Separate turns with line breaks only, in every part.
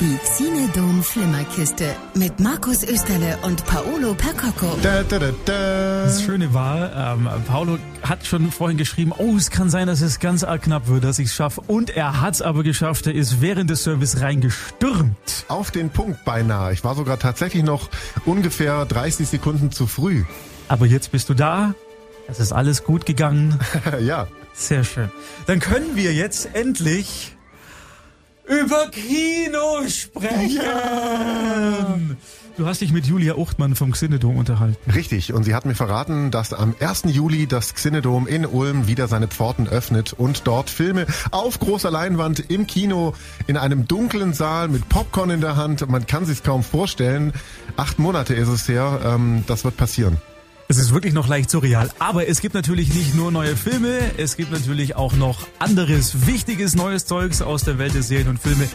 Die Xinedom Flimmerkiste mit Markus Österle und Paolo Percocco.
Da, da, da, da.
Das Schöne war, ähm, Paolo hat schon vorhin geschrieben, oh, es kann sein, dass es ganz arg knapp wird, dass ich es schaffe. Und er hat es aber geschafft. Er ist während des Service reingestürmt.
Auf den Punkt beinahe. Ich war sogar tatsächlich noch ungefähr 30 Sekunden zu früh.
Aber jetzt bist du da. Es ist alles gut gegangen.
ja.
Sehr schön. Dann können wir jetzt endlich über Kino sprechen. Du hast dich mit Julia Uchtmann vom Xinedom unterhalten.
Richtig. Und sie hat mir verraten, dass am 1. Juli das Xinedom in Ulm wieder seine Pforten öffnet und dort Filme auf großer Leinwand im Kino in einem dunklen Saal mit Popcorn in der Hand. Man kann sich's kaum vorstellen. Acht Monate ist es her. Ähm, das wird passieren.
Es ist wirklich noch leicht surreal. Aber es gibt natürlich nicht nur neue Filme, es gibt natürlich auch noch anderes wichtiges neues Zeugs aus der Welt der Serien und Filme.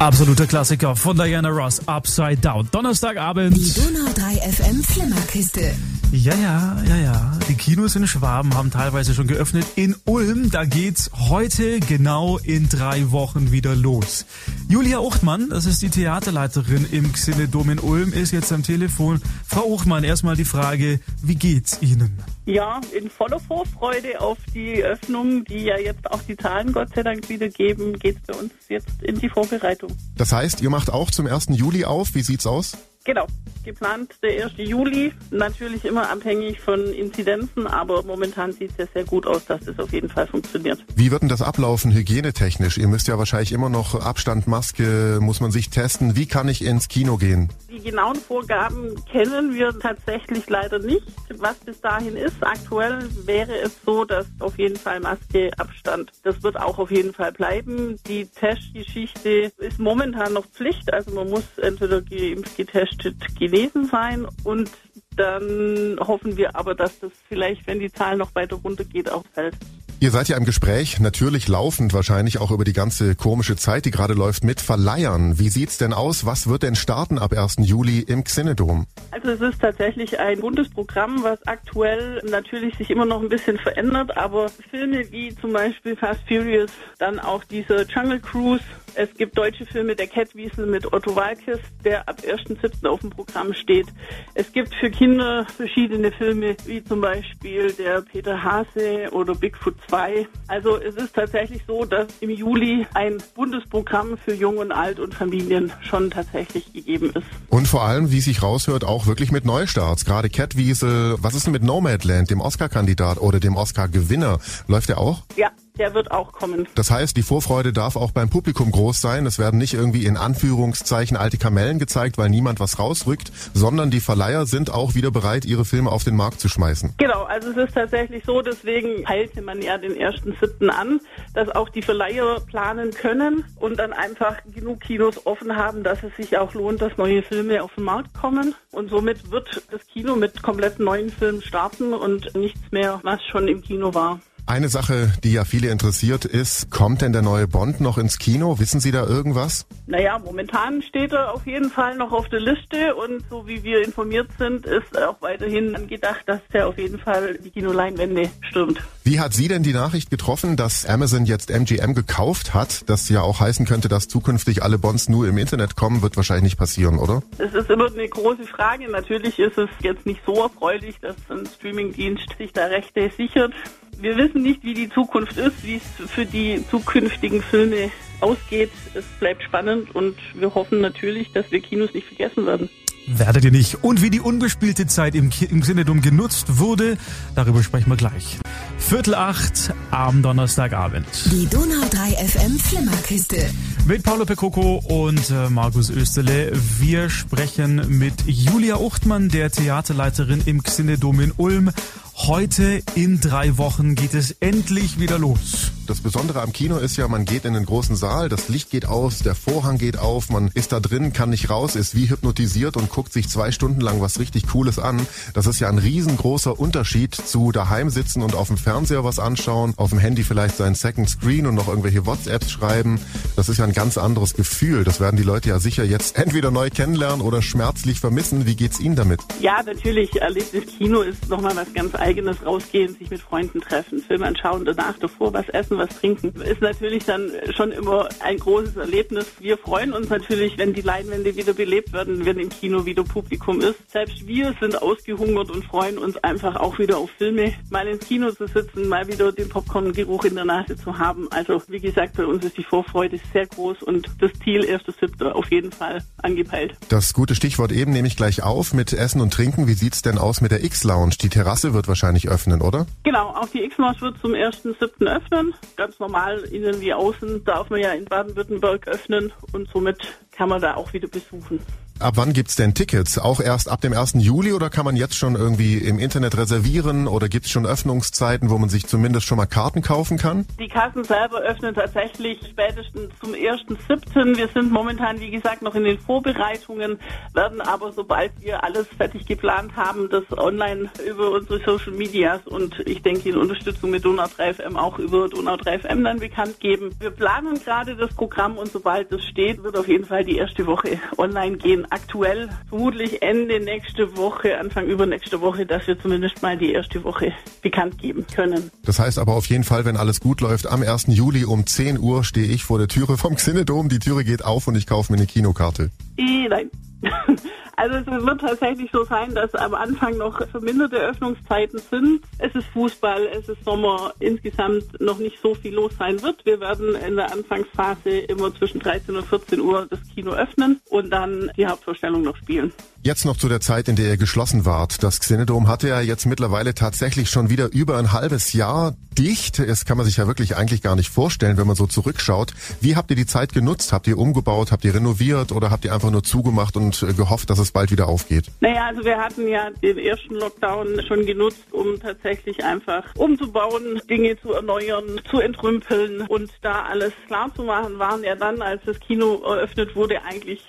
Absoluter Klassiker von Diana Ross, Upside Down. Donnerstagabend.
Die Donau 3 FM Flimmerkiste.
Ja, ja, ja, ja. Die Kinos in Schwaben haben teilweise schon geöffnet. In Ulm, da geht's heute genau in drei Wochen wieder los. Julia Uchtmann, das ist die Theaterleiterin im Xinedom in Ulm, ist jetzt am Telefon. Frau Uchtmann, erstmal die Frage, wie geht's Ihnen?
Ja, in voller Vorfreude auf die Öffnung, die ja jetzt auch die Zahlen Gott sei Dank wieder geben, geht's bei uns jetzt in die Vorbereitung.
Das heißt, ihr macht auch zum 1. Juli auf. Wie sieht's aus?
Genau, geplant der 1. Juli, natürlich immer abhängig von Inzidenzen, aber momentan sieht es ja sehr gut aus, dass das auf jeden Fall funktioniert.
Wie wird denn das ablaufen hygienetechnisch? Ihr müsst ja wahrscheinlich immer noch Abstand, Maske, muss man sich testen. Wie kann ich ins Kino gehen?
Die genauen Vorgaben kennen wir tatsächlich leider nicht, was bis dahin ist. Aktuell wäre es so, dass auf jeden Fall Maske, Abstand, das wird auch auf jeden Fall bleiben. Die Testgeschichte ist momentan noch Pflicht, also man muss entweder geimpft, getestet, genesen sein und dann hoffen wir aber, dass das vielleicht, wenn die Zahl noch weiter runtergeht, auch fällt.
Ihr seid ja im Gespräch, natürlich laufend wahrscheinlich auch über die ganze komische Zeit, die gerade läuft, mit Verleihern. Wie sieht's denn aus? Was wird denn starten ab 1. Juli im Xinedom?
Also es ist tatsächlich ein buntes Programm, was aktuell natürlich sich immer noch ein bisschen verändert, aber Filme wie zum Beispiel Fast Furious, dann auch diese Jungle Cruise, es gibt deutsche Filme, der Catwiesel mit Otto Walkes, der ab 1.7. auf dem Programm steht. Es gibt für Kinder verschiedene Filme, wie zum Beispiel der Peter Hase oder Bigfoot 2. Also es ist tatsächlich so, dass im Juli ein Bundesprogramm für Jung und Alt und Familien schon tatsächlich gegeben ist.
Und vor allem, wie sich raushört, auch wirklich mit Neustarts. Gerade Catwiesel, was ist denn mit Nomadland, dem Oscar-Kandidat oder dem Oscar-Gewinner? Läuft der auch?
Ja, der wird auch kommen.
Das heißt, die Vorfreude darf auch beim Publikum groß sein. Es werden nicht irgendwie in Anführungszeichen alte Kamellen gezeigt, weil niemand was rausrückt, sondern die Verleiher sind auch wieder bereit, ihre Filme auf den Markt zu schmeißen.
Genau, also es ist tatsächlich so, deswegen heilte man ja den ersten siebten an, dass auch die Verleiher planen können und dann einfach genug Kinos offen haben, dass es sich auch lohnt, dass neue Filme auf den Markt kommen. Und somit wird das Kino mit komplett neuen Filmen starten und nichts mehr, was schon im Kino war.
Eine Sache, die ja viele interessiert, ist, kommt denn der neue Bond noch ins Kino? Wissen Sie da irgendwas?
Naja, momentan steht er auf jeden Fall noch auf der Liste und so wie wir informiert sind, ist auch weiterhin angedacht, dass der auf jeden Fall die Kinoleinwände stürmt.
Wie hat Sie denn die Nachricht getroffen, dass Amazon jetzt MGM gekauft hat? Das ja auch heißen könnte, dass zukünftig alle Bonds nur im Internet kommen, wird wahrscheinlich nicht passieren, oder?
Es ist immer eine große Frage. Natürlich ist es jetzt nicht so erfreulich, dass ein Streamingdienst sich da Rechte sichert wir wissen nicht, wie die Zukunft ist, wie es für die zukünftigen Filme ausgeht. Es bleibt spannend und wir hoffen natürlich, dass wir Kinos nicht vergessen werden.
Werdet ihr nicht. Und wie die unbespielte Zeit im, im Sinedum genutzt wurde, darüber sprechen wir gleich. Viertel acht am Donnerstagabend.
Die Donau 3 FM Flimmerkiste.
Mit Paolo Pecoco und äh, Markus Österle. Wir sprechen mit Julia Uchtmann, der Theaterleiterin im Xinedom in Ulm. Heute in drei Wochen geht es endlich wieder los.
Das Besondere am Kino ist ja, man geht in den großen Saal, das Licht geht aus, der Vorhang geht auf, man ist da drin, kann nicht raus, ist wie hypnotisiert und guckt sich zwei Stunden lang was richtig Cooles an. Das ist ja ein riesengroßer Unterschied zu daheim sitzen und auf dem Fernseher was anschauen, auf dem Handy vielleicht seinen Second Screen und noch irgendwelche WhatsApps schreiben. Das ist ja ein ganz anderes Gefühl. Das werden die Leute ja sicher jetzt entweder neu kennenlernen oder schmerzlich vermissen. Wie geht's Ihnen damit?
Ja, natürlich. Erlebnis Kino ist nochmal was ganz Eigenes. Rausgehen, sich mit Freunden treffen, Film anschauen, danach davor was essen, was trinken. Ist natürlich dann schon immer ein großes Erlebnis. Wir freuen uns natürlich, wenn die Leinwände wieder belebt werden, wenn im Kino wieder Publikum ist. Selbst wir sind ausgehungert und freuen uns einfach auch wieder auf Filme, mal ins Kino zu sitzen, mal wieder den Popcorn-Geruch in der Nase zu haben. Also wie gesagt, bei uns ist die Vorfreude sehr groß und das Ziel 1.7. auf jeden Fall angepeilt.
Das gute Stichwort eben nehme ich gleich auf mit Essen und Trinken. Wie sieht's denn aus mit der X-Lounge? Die Terrasse wird wahrscheinlich öffnen, oder?
Genau, auch die X-Lounge wird zum 1.7. öffnen. Ganz normal, innen wie außen darf man ja in Baden-Württemberg öffnen und somit kann man da auch wieder besuchen.
Ab wann gibt's denn Tickets? Auch erst ab dem 1. Juli oder kann man jetzt schon irgendwie im Internet reservieren oder gibt's schon Öffnungszeiten, wo man sich zumindest schon mal Karten kaufen kann?
Die Kassen selber öffnen tatsächlich spätestens zum 1.7. Wir sind momentan, wie gesagt, noch in den Vorbereitungen, werden aber sobald wir alles fertig geplant haben, das online über unsere Social Medias und ich denke in Unterstützung mit Donau 3 FM auch über Donau 3 FM dann bekannt geben. Wir planen gerade das Programm und sobald es steht, wird auf jeden Fall die erste Woche online gehen aktuell vermutlich Ende nächste Woche, Anfang übernächste Woche, dass wir zumindest mal die erste Woche bekannt geben können.
Das heißt aber auf jeden Fall, wenn alles gut läuft, am 1. Juli um 10 Uhr stehe ich vor der Türe vom Xinedom. Die Türe geht auf und ich kaufe mir eine Kinokarte.
I, nein. Also es wird tatsächlich so sein, dass am Anfang noch verminderte Öffnungszeiten sind. Es ist Fußball, es ist Sommer, insgesamt noch nicht so viel los sein wird. Wir werden in der Anfangsphase immer zwischen 13 und 14 Uhr das Kino öffnen und dann die Hauptvorstellung noch spielen.
Jetzt noch zu der Zeit, in der ihr geschlossen wart. Das Xenodom hatte ja jetzt mittlerweile tatsächlich schon wieder über ein halbes Jahr dicht. Das kann man sich ja wirklich eigentlich gar nicht vorstellen, wenn man so zurückschaut. Wie habt ihr die Zeit genutzt? Habt ihr umgebaut? Habt ihr renoviert? Oder habt ihr einfach nur zugemacht und äh, gehofft, dass es bald wieder aufgeht?
Naja, also wir hatten ja den ersten Lockdown schon genutzt, um tatsächlich einfach umzubauen, Dinge zu erneuern, zu entrümpeln und da alles klar zu machen, waren ja dann, als das Kino eröffnet wurde, eigentlich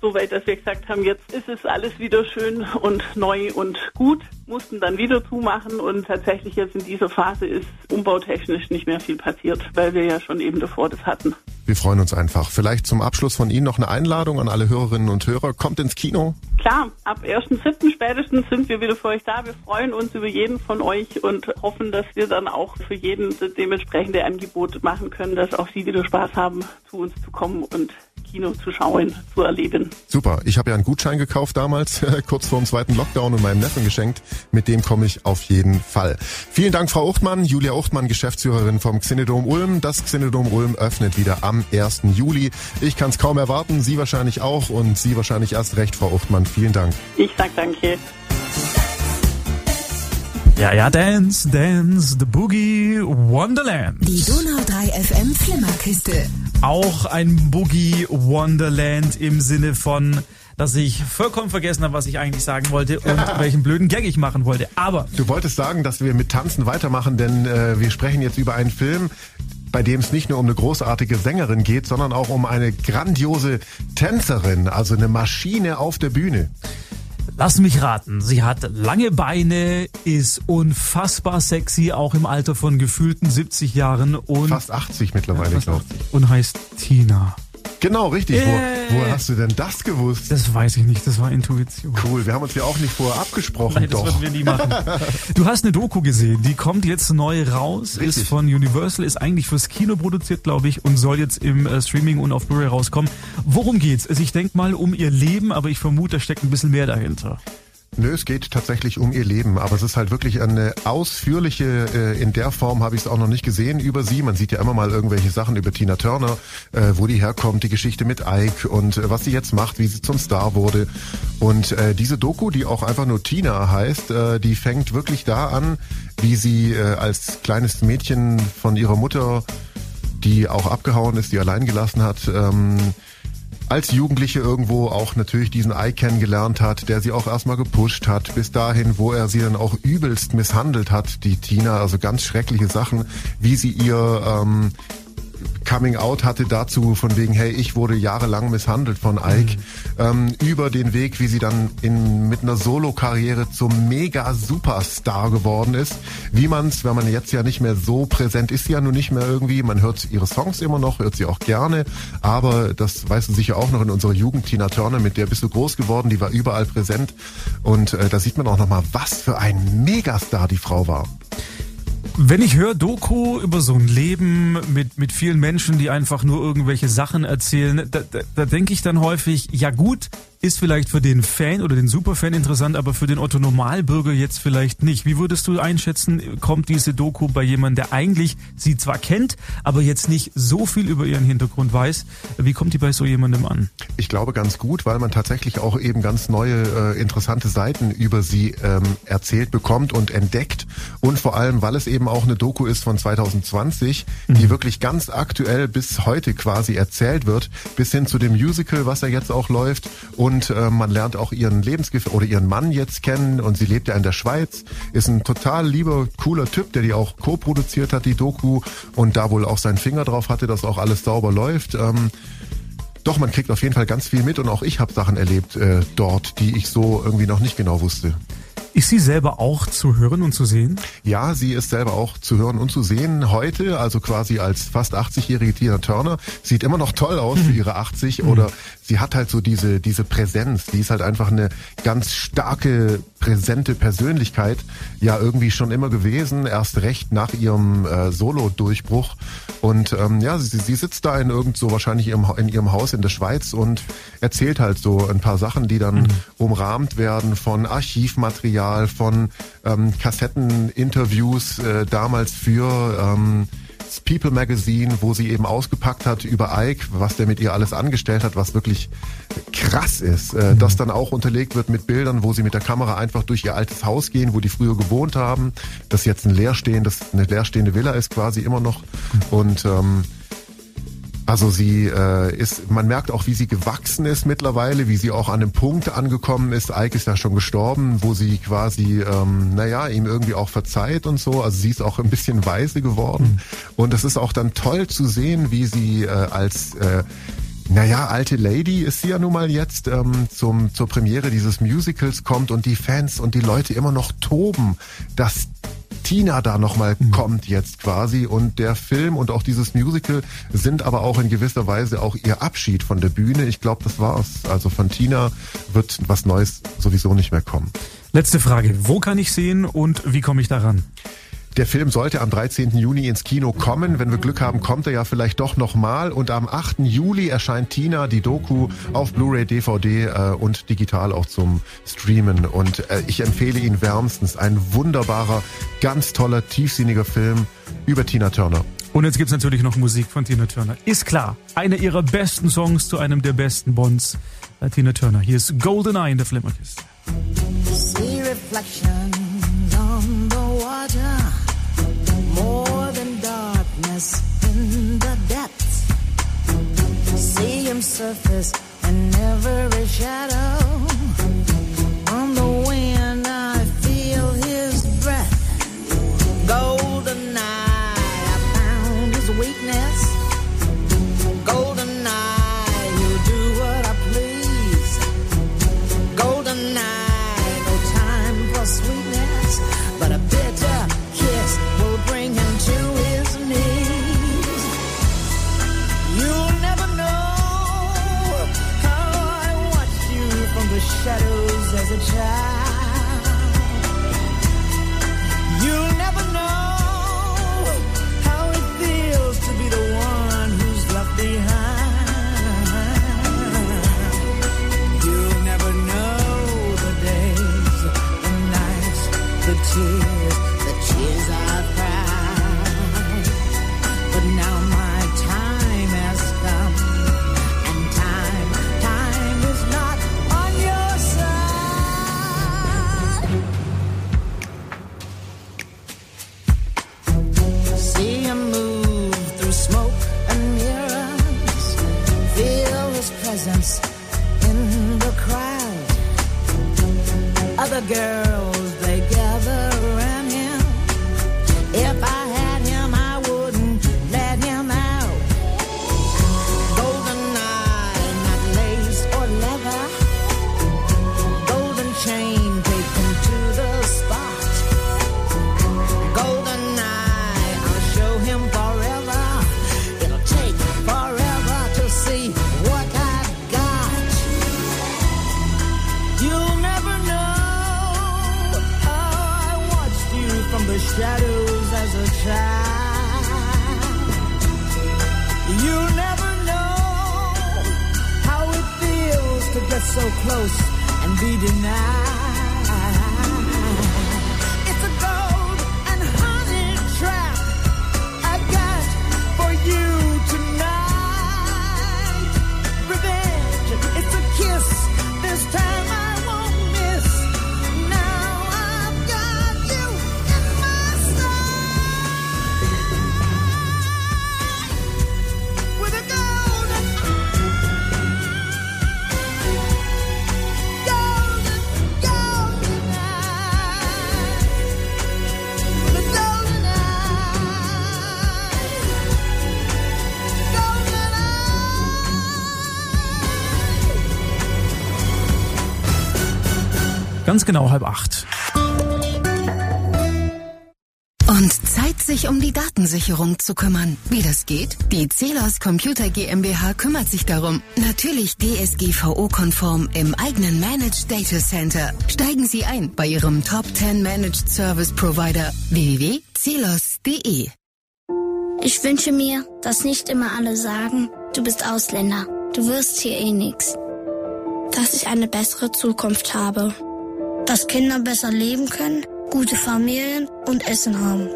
so weit, dass wir gesagt haben, jetzt ist es alles wieder schön und neu und gut, mussten dann wieder zumachen und tatsächlich jetzt in dieser Phase ist umbautechnisch nicht mehr viel passiert, weil wir ja schon eben davor das hatten.
Wir freuen uns einfach. Vielleicht zum Abschluss von Ihnen noch eine Einladung an alle Hörerinnen und Hörer. Kommt ins Kino.
Klar, ab 1.7. spätestens sind wir wieder für euch da. Wir freuen uns über jeden von euch und hoffen, dass wir dann auch für jeden dementsprechende Angebot machen können, dass auch Sie wieder Spaß haben, zu uns zu kommen und Kino zu schauen, zu erleben.
Super. Ich habe ja einen Gutschein gekauft damals, kurz vor dem zweiten Lockdown und meinem Neffen geschenkt. Mit dem komme ich auf jeden Fall. Vielen Dank, Frau Uchtmann. Julia Uchtmann, Geschäftsführerin vom Xenodom Ulm. Das Xenodom Ulm öffnet wieder am 1. Juli. Ich kann es kaum erwarten, Sie wahrscheinlich auch und Sie wahrscheinlich erst recht, Frau Uchtmann. Vielen Dank.
Ich sag danke.
Ja, ja, Dance, Dance, the Boogie Wonderland.
Die Donau 3 FM Flimmerkiste.
Auch ein Boogie Wonderland im Sinne von, dass ich vollkommen vergessen habe, was ich eigentlich sagen wollte und welchen blöden Gag ich machen wollte. Aber
Du wolltest sagen, dass wir mit Tanzen weitermachen, denn äh, wir sprechen jetzt über einen Film, bei dem es nicht nur um eine großartige Sängerin geht, sondern auch um eine grandiose Tänzerin, also eine Maschine auf der Bühne.
Lass mich raten, sie hat lange Beine, ist unfassbar sexy, auch im Alter von gefühlten 70 Jahren und,
Fast 80 mittlerweile, glaube ich.
und heißt Tina.
Genau, richtig.
Yay.
Wo, woher hast du denn das gewusst?
Das weiß ich nicht, das war Intuition.
Cool, wir haben uns ja auch nicht vorher abgesprochen,
Nein, das
doch.
würden wir nie machen. Du hast eine Doku gesehen, die kommt jetzt neu raus,
Richtig.
ist von Universal, ist eigentlich fürs Kino produziert, glaube ich, und soll jetzt im äh, Streaming und auf Blu-ray rauskommen. Worum geht's? Also ich denke mal um ihr Leben, aber ich vermute, da steckt ein bisschen mehr dahinter.
Nö, es geht tatsächlich um ihr Leben, aber es ist halt wirklich eine ausführliche, äh, in der Form habe ich es auch noch nicht gesehen über sie. Man sieht ja immer mal irgendwelche Sachen über Tina Turner, äh, wo die herkommt, die Geschichte mit Ike und äh, was sie jetzt macht, wie sie zum Star wurde. Und äh, diese Doku, die auch einfach nur Tina heißt, äh, die fängt wirklich da an, wie sie äh, als kleines Mädchen von ihrer Mutter, die auch abgehauen ist, die allein gelassen hat, ähm, als Jugendliche irgendwo auch natürlich diesen Ike kennengelernt hat, der sie auch erstmal gepusht hat, bis dahin, wo er sie dann auch übelst misshandelt hat, die Tina, also ganz schreckliche Sachen, wie sie ihr ähm, Coming Out hatte dazu von wegen, hey, ich wurde jahrelang misshandelt von Ike, mhm. ähm, über den Weg, wie sie dann in, mit einer Solo-Karriere zum Mega-Superstar geworden ist. Wie man es, wenn man jetzt ja nicht mehr so präsent ist, ja nun nicht mehr irgendwie, man hört ihre Songs immer noch, hört sie auch gerne, aber das weißt du sicher auch noch in unserer Jugend, Tina Turner, mit der bist du groß geworden, die war überall präsent und äh, da sieht man auch nochmal, was für ein Megastar die Frau war.
Wenn ich höre Doku über so ein Leben mit, mit vielen Menschen, die einfach nur irgendwelche Sachen erzählen, da, da, da denke ich dann häufig, ja gut, ist vielleicht für den Fan oder den Superfan interessant, aber für den Otto Normalbürger jetzt vielleicht nicht. Wie würdest du einschätzen, kommt diese Doku bei jemandem, der eigentlich sie zwar kennt, aber jetzt nicht so viel über ihren Hintergrund weiß? Wie kommt die bei so jemandem an?
Ich glaube ganz gut, weil man tatsächlich auch eben ganz neue äh, interessante Seiten über sie ähm, erzählt bekommt und entdeckt und vor allem, weil es eben auch eine Doku ist von 2020, mhm. die wirklich ganz aktuell bis heute quasi erzählt wird, bis hin zu dem Musical, was ja jetzt auch läuft und äh, man lernt auch ihren Lebensgefährten oder ihren Mann jetzt kennen und sie lebt ja in der Schweiz, ist ein total lieber, cooler Typ, der die auch co-produziert hat, die Doku und da wohl auch seinen Finger drauf hatte, dass auch alles sauber läuft. Ähm, doch, man kriegt auf jeden Fall ganz viel mit und auch ich habe Sachen erlebt äh, dort, die ich so irgendwie noch nicht genau wusste.
Ist sie selber auch zu hören und zu sehen?
Ja, sie ist selber auch zu hören und zu sehen heute, also quasi als fast 80-jährige Tina Turner. Sieht immer noch toll aus für ihre 80 mhm. oder sie hat halt so diese, diese Präsenz. Die ist halt einfach eine ganz starke, präsente Persönlichkeit. Ja, irgendwie schon immer gewesen, erst recht nach ihrem äh, Solo-Durchbruch. Und ähm, ja, sie, sie sitzt da in irgend so wahrscheinlich ihrem, in ihrem Haus in der Schweiz und erzählt halt so ein paar Sachen, die dann mhm. umrahmt werden von Archivmaterial Material von ähm, Kassetteninterviews äh, damals für ähm, People Magazine, wo sie eben ausgepackt hat über Ike, was der mit ihr alles angestellt hat, was wirklich krass ist. Äh, mhm. Das dann auch unterlegt wird mit Bildern, wo sie mit der Kamera einfach durch ihr altes Haus gehen, wo die früher gewohnt haben, das jetzt ein leerstehendes, eine leerstehende Villa ist quasi immer noch. Und ähm, also sie äh, ist, man merkt auch, wie sie gewachsen ist mittlerweile, wie sie auch an einem Punkt angekommen ist. Ike ist ja schon gestorben, wo sie quasi, ähm, naja, ihm irgendwie auch verzeiht und so. Also sie ist auch ein bisschen weise geworden. Und es ist auch dann toll zu sehen, wie sie äh, als äh, naja, alte Lady ist sie ja nun mal jetzt ähm, zum, zur Premiere dieses Musicals kommt und die Fans und die Leute immer noch toben, dass Tina da nochmal mhm. kommt jetzt quasi und der Film und auch dieses Musical sind aber auch in gewisser Weise auch ihr Abschied von der Bühne. Ich glaube, das war's. Also von Tina wird was Neues sowieso nicht mehr kommen.
Letzte Frage. Wo kann ich sehen und wie komme ich daran?
Der Film sollte am 13. Juni ins Kino kommen. Wenn wir Glück haben, kommt er ja vielleicht doch nochmal. Und am 8. Juli erscheint Tina, die Doku, auf Blu-ray, DVD äh, und digital auch zum Streamen. Und äh, ich empfehle ihn wärmstens. Ein wunderbarer, ganz toller, tiefsinniger Film über Tina Turner.
Und jetzt gibt's natürlich noch Musik von Tina Turner. Ist klar, einer ihrer besten Songs zu einem der besten Bonds. Äh, Tina Turner. Hier ist Goldeneye in der Flimmerkiste. See reflections on the water. More than darkness in the depths. See him surface shadow. Tears
Ganz genau halb acht.
Und Zeit, sich um die Datensicherung zu kümmern. Wie das geht? Die Celos Computer GmbH kümmert sich darum. Natürlich DSGVO-konform im eigenen Managed Data Center. Steigen Sie ein bei Ihrem Top 10 Managed Service Provider www.celos.de.
Ich wünsche mir, dass nicht immer alle sagen, du bist Ausländer, du wirst hier eh nix. Dass ich eine bessere Zukunft habe. Dass Kinder besser leben können, gute Familien und Essen haben.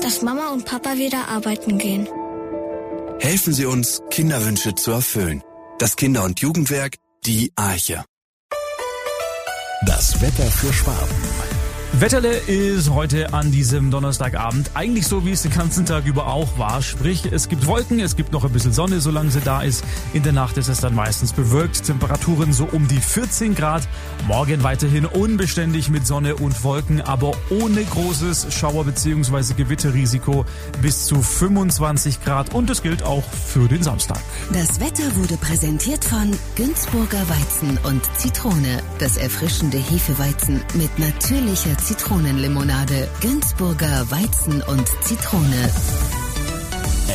Dass Mama und Papa wieder arbeiten gehen.
Helfen Sie uns, Kinderwünsche zu erfüllen. Das Kinder- und Jugendwerk, die Arche.
Das Wetter für Schwaben.
Wetterle ist heute an diesem Donnerstagabend eigentlich so, wie es den ganzen Tag über auch war. Sprich, es gibt Wolken, es gibt noch ein bisschen Sonne, solange sie da ist. In der Nacht ist es dann meistens bewölkt. Temperaturen so um die 14 Grad. Morgen weiterhin unbeständig mit Sonne und Wolken, aber ohne großes Schauer- bzw. Gewitterrisiko bis zu 25 Grad. Und das gilt auch für den Samstag.
Das Wetter wurde präsentiert von Günzburger Weizen und Zitrone. Das erfrischende Hefeweizen mit natürlicher Zitronenlimonade. Günzburger Weizen und Zitrone.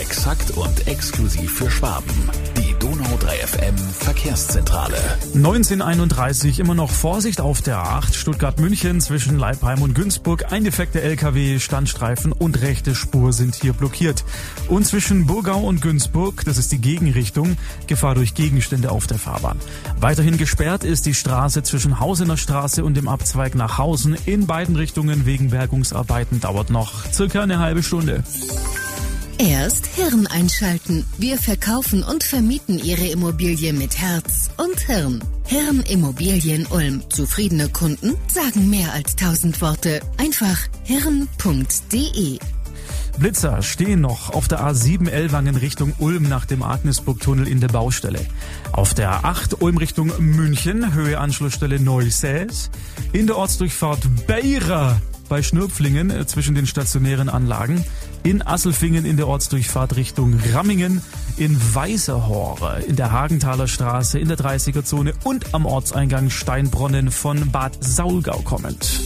Exakt und exklusiv für Schwaben. Die Donau 3 FM Verkehrszentrale.
1931 immer noch Vorsicht auf der 8 Stuttgart-München zwischen Leipheim und Günzburg. Ein defekter LKW, Standstreifen und rechte Spur sind hier blockiert. Und zwischen Burgau und Günzburg, das ist die Gegenrichtung, Gefahr durch Gegenstände auf der Fahrbahn. Weiterhin gesperrt ist die Straße zwischen Hausener Straße und dem Abzweig nach Hausen. In beiden Richtungen wegen Bergungsarbeiten dauert noch circa eine halbe Stunde.
Erst Hirn einschalten. Wir verkaufen und vermieten Ihre Immobilie mit Herz und Hirn. Hirn Immobilien Ulm. Zufriedene Kunden sagen mehr als tausend Worte. Einfach hirn.de.
Blitzer stehen noch auf der A7 Ellwangen Richtung Ulm nach dem Agnesburg-Tunnel in der Baustelle. Auf der A8 Ulm Richtung München, Höhe Anschlussstelle Neusäß. In der Ortsdurchfahrt Beira bei Schnürpflingen äh, zwischen den stationären Anlagen. In Asselfingen in der Ortsdurchfahrt Richtung Rammingen. In Weißerhore in der Hagenthaler Straße in der 30er-Zone und am Ortseingang Steinbronnen von Bad Saulgau kommend.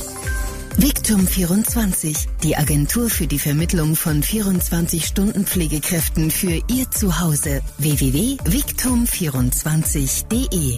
Victum 24, die Agentur für die Vermittlung von 24-Stunden-Pflegekräften für Ihr Zuhause. www.victum24.de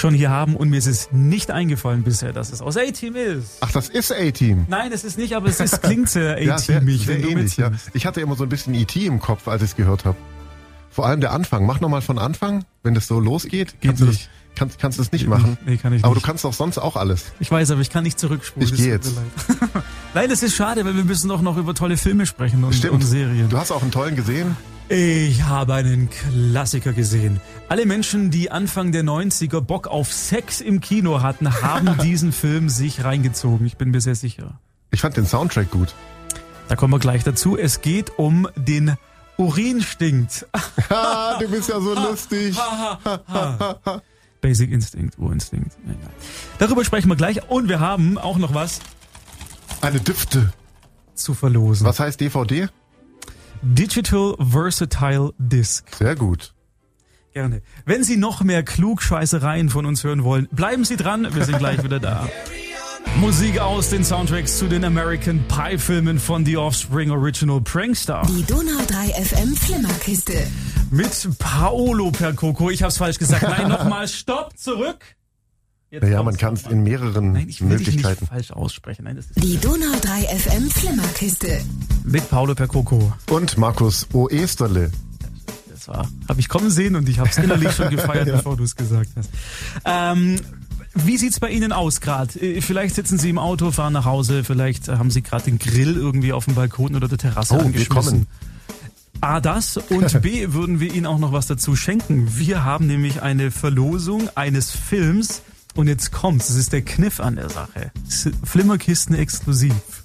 schon hier haben und mir ist es nicht eingefallen bisher, dass es aus A-Team ist.
Ach, das ist A-Team.
Nein, es ist nicht, aber es ist, klingt sehr
Ja, sehr,
A-Teamig,
sehr ähnlich. Ja.
mitnimmst.
Ich hatte immer so ein bisschen E.T. im Kopf, als ich es gehört habe. Vor allem der Anfang. Mach nochmal von Anfang, wenn das so losgeht.
Geht
kannst du das,
nicht.
kannst, kannst du das nicht machen.
Nee, kann ich
Aber
nicht.
du kannst doch sonst auch alles.
Ich weiß, aber ich kann nicht zurückspulen.
Ich
Das
geh
tut mir leid. Nein, das ist schade, weil wir müssen doch noch über tolle Filme sprechen und,
Stimmt.
und Serien.
Du hast auch einen tollen gesehen.
Ich habe einen Klassiker gesehen. Alle Menschen, die Anfang der 90er Bock auf Sex im Kino hatten, haben diesen Film sich reingezogen. Ich bin mir sehr sicher.
Ich fand den Soundtrack gut.
Da kommen wir gleich dazu. Es geht um den Urinstinkt.
Ha, du bist ja so lustig.
Basic Instinct, Urinstinkt. Ja, ja. Darüber sprechen wir gleich. Und wir haben auch noch was
Eine Düfte.
zu verlosen.
Was heißt DVD?
Digital Versatile Disc.
Sehr gut.
Gerne. Wenn Sie noch mehr Klugscheißereien von uns hören wollen, bleiben Sie dran. Wir sind gleich wieder da. Musik aus den Soundtracks zu den American Pie Filmen von The Offspring Original Prankstar.
Die Donau 3 FM Flimmerkiste.
Mit Paolo Percoco. Ich hab's falsch gesagt. Nein, nochmal. Stopp, zurück. Jetzt
Naja, man kann es in mehreren
Nein, ich will dich
Möglichkeiten.
nicht falsch aussprechen. Nein, das ist
Die Donau 3 FM Flimmerkiste.
mit Paolo Percoco.
Und Markus Oesterle.
Das war, habe ich kommen sehen und ich habe es innerlich schon gefeiert, bevor du es gesagt hast. Ähm, wie sieht's bei Ihnen aus gerade? Vielleicht sitzen Sie im Auto, fahren nach Hause, vielleicht haben Sie gerade den Grill irgendwie auf dem Balkon oder der Terrasse
Oh,
angeschmissen.
kommen.
A, das und B, würden wir Ihnen auch noch was dazu schenken. Wir haben nämlich eine Verlosung eines Films und jetzt kommt's, das ist der Kniff an der Sache. Es ist Flimmerkisten exklusiv.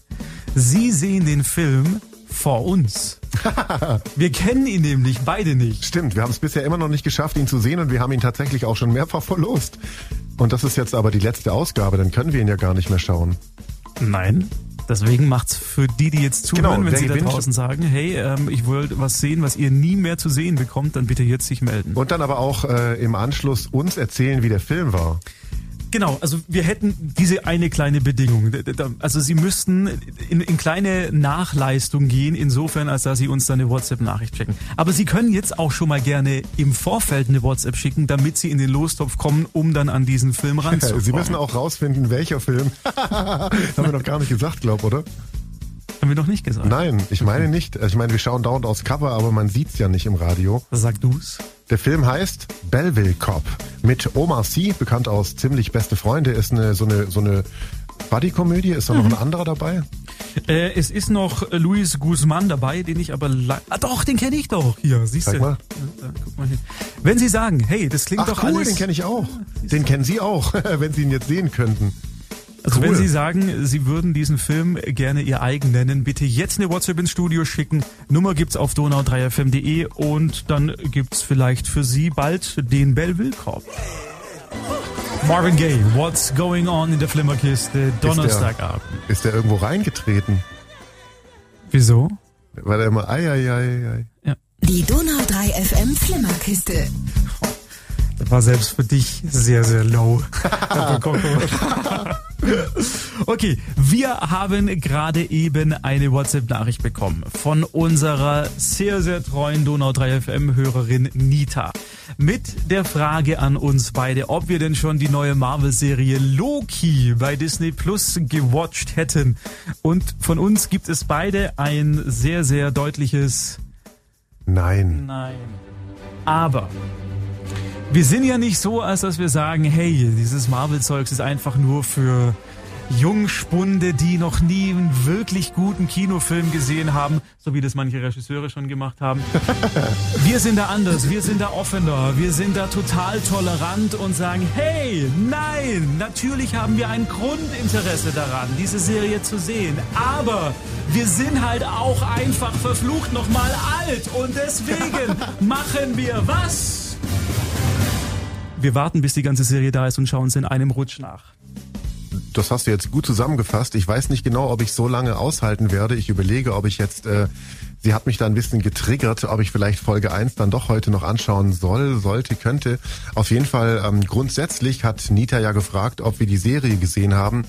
Sie sehen den Film vor uns. Wir kennen ihn nämlich beide nicht.
Stimmt, wir haben es bisher immer noch nicht geschafft, ihn zu sehen und wir haben ihn tatsächlich auch schon mehrfach verlost. Und das ist jetzt aber die letzte Ausgabe, dann können wir ihn ja gar nicht mehr schauen.
Nein. Deswegen macht's für die, die jetzt zuhören,
Genau,
wenn sie da draußen sagen, hey, ähm, ich wollte was sehen, was ihr nie mehr zu sehen bekommt, dann bitte jetzt sich melden.
Und dann aber auch äh, im Anschluss uns erzählen, wie der Film war.
Genau, also wir hätten diese eine kleine Bedingung. Also Sie müssten in, in kleine Nachleistung gehen, insofern, als dass Sie uns dann eine WhatsApp-Nachricht schicken. Aber Sie können jetzt auch schon mal gerne im Vorfeld eine WhatsApp schicken, damit Sie in den Lostopf kommen, um dann an diesen Film ranzukommen.
Sie müssen auch rausfinden, welcher Film. Haben wir noch gar nicht gesagt, glaub, oder?
Haben wir noch nicht gesagt.
Nein, ich meine nicht. Also Ich meine, wir schauen dauernd aufs Cover, aber man sieht's ja nicht im Radio.
Sag du's.
Der Film heißt Belleville Cop mit Omar Sy, bekannt aus Ziemlich beste Freunde, ist eine so eine so eine Buddy-Komödie. Ist da noch ein anderer dabei?
Äh, es ist noch Luis Guzman dabei, den ich aber... Ah doch, den kenne ich doch. Hier, siehst
Zeig
du.
mal.
Ja, da, guck mal hin. Wenn Sie sagen, hey, das klingt
Ach
doch
cool,
alles...
den kenne ich auch. Den kennen Sie auch, wenn Sie ihn jetzt sehen könnten.
Also
Cool.
wenn Sie sagen, Sie würden diesen Film gerne Ihr eigen nennen, bitte jetzt eine WhatsApp ins Studio schicken. Nummer gibt's auf donau3fm.de und dann gibt's vielleicht für Sie bald den Belleville Cop. Marvin Gaye, What's Going On in der Flimmerkiste, Donnerstagabend.
Ist der irgendwo reingetreten?
Wieso?
Weil er immer ei, ei, ei, ei.
Ja.
Die Donau 3 FM Flimmerkiste.
Das war selbst für dich sehr, sehr low. okay, wir haben gerade eben eine WhatsApp-Nachricht bekommen von unserer sehr, sehr treuen Donau 3 FM-Hörerin Nita. Mit der Frage an uns beide, ob wir denn schon die neue Marvel-Serie Loki bei Disney Plus gewatcht hätten. Und von uns gibt es beide ein sehr, sehr deutliches
Nein.
Nein. Aber wir sind ja nicht so, als dass wir sagen, hey, dieses Marvel-Zeugs ist einfach nur für Jungspunde, die noch nie einen wirklich guten Kinofilm gesehen haben, so wie das manche Regisseure schon gemacht haben. Wir sind da anders, wir sind da offener, wir sind da total tolerant und sagen, hey, nein, natürlich haben wir ein Grundinteresse daran, diese Serie zu sehen, aber wir sind halt auch einfach verflucht nochmal alt und deswegen machen wir was? Wir warten, bis die ganze Serie da ist und schauen es in einem Rutsch nach.
Das hast du jetzt gut zusammengefasst. Ich weiß nicht genau, ob ich so lange aushalten werde. Ich überlege, ob ich jetzt, äh, sie hat mich da ein bisschen getriggert, ob ich vielleicht Folge 1 dann doch heute noch anschauen soll, sollte, könnte. Auf jeden Fall, ähm, grundsätzlich hat Nita ja gefragt, ob wir die Serie gesehen haben.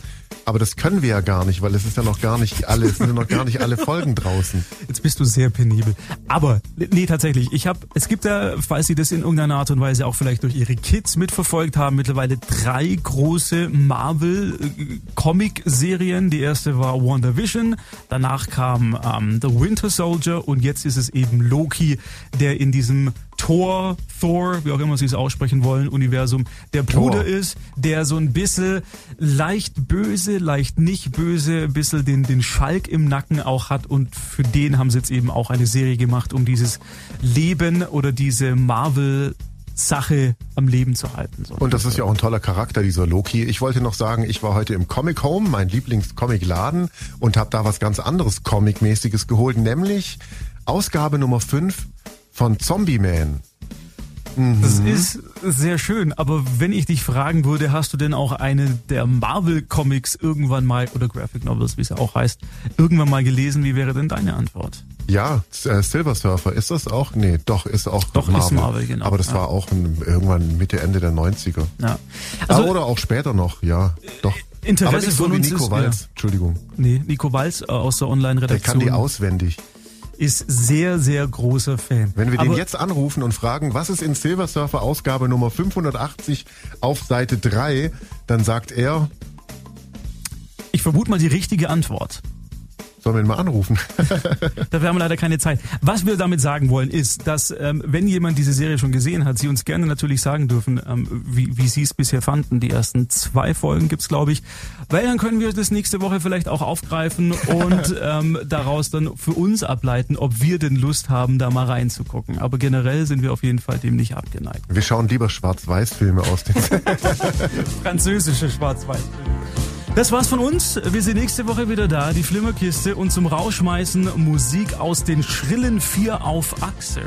Aber das können wir ja gar nicht, weil es ist ja noch gar nicht alle, es sind ja noch gar nicht alle Folgen draußen.
Jetzt bist du sehr penibel. Aber, nee, tatsächlich. Ich habe, es gibt ja, falls Sie das in irgendeiner Art und Weise auch vielleicht durch Ihre Kids mitverfolgt haben, mittlerweile drei große Marvel-Comic-Serien. Die erste war WandaVision, danach kam ähm, The Winter Soldier und jetzt ist es eben Loki, der in diesem Thor, Thor, wie auch immer Sie es aussprechen wollen, Universum, der Bruder
Thor.
ist, der so ein bisschen leicht böse, leicht nicht böse, ein bisschen den, den Schalk im Nacken auch hat und für den haben sie jetzt eben auch eine Serie gemacht, um dieses Leben oder diese Marvel Sache am Leben zu halten. So.
Und das ist ja auch ein toller Charakter, dieser Loki. Ich wollte noch sagen, ich war heute im Comic Home, mein Lieblings-Comic-Laden, und habe da was ganz anderes Comic-mäßiges geholt, nämlich Ausgabe Nummer 5 von Zombie Man.
Das ist sehr schön, aber wenn ich dich fragen würde, hast du denn auch eine der Marvel Comics irgendwann mal, oder Graphic Novels, wie es ja auch heißt, irgendwann mal gelesen, wie wäre denn deine Antwort?
Ja, äh, Silver Surfer, ist das auch? Nee, doch, ist auch
Doch, ist Marvel, genau.
Aber das
Ja.
war auch ein, irgendwann Mitte, Ende der 90er.
Ja.
Ah,
Also
oder auch später noch, ja, doch.
Interesse
aber nicht so
von
wie
uns
Nico
ist,
Walz, Entschuldigung.
Nee, Nico Walz äh, aus der
Der
Online-Redaktion
kann die auswendig.
ist sehr, sehr großer Fan.
Wenn wir den
Aber
jetzt anrufen und fragen, was ist in Silver Surfer Ausgabe Nummer 580 auf Seite 3, dann sagt er,
Ich vermute mal die richtige Antwort.
Sollen wir ihn mal anrufen?
Dafür haben wir leider keine Zeit. Was wir damit sagen wollen, ist, dass ähm, wenn jemand diese Serie schon gesehen hat, Sie uns gerne natürlich sagen dürfen, ähm, wie, wie Sie es bisher fanden. Die ersten zwei Folgen gibt's, glaube ich. Weil dann können wir das nächste Woche vielleicht auch aufgreifen und ähm, daraus dann für uns ableiten, ob wir denn Lust haben, da mal reinzugucken. Aber generell sind wir auf jeden Fall dem nicht abgeneigt.
Wir schauen lieber Schwarz-Weiß-Filme aus
Französische Schwarz-Weiß. Das war's von uns. Wir sind nächste Woche wieder da, die Flimmerkiste und zum Rausschmeißen Musik aus den schrillen Vier auf Achse.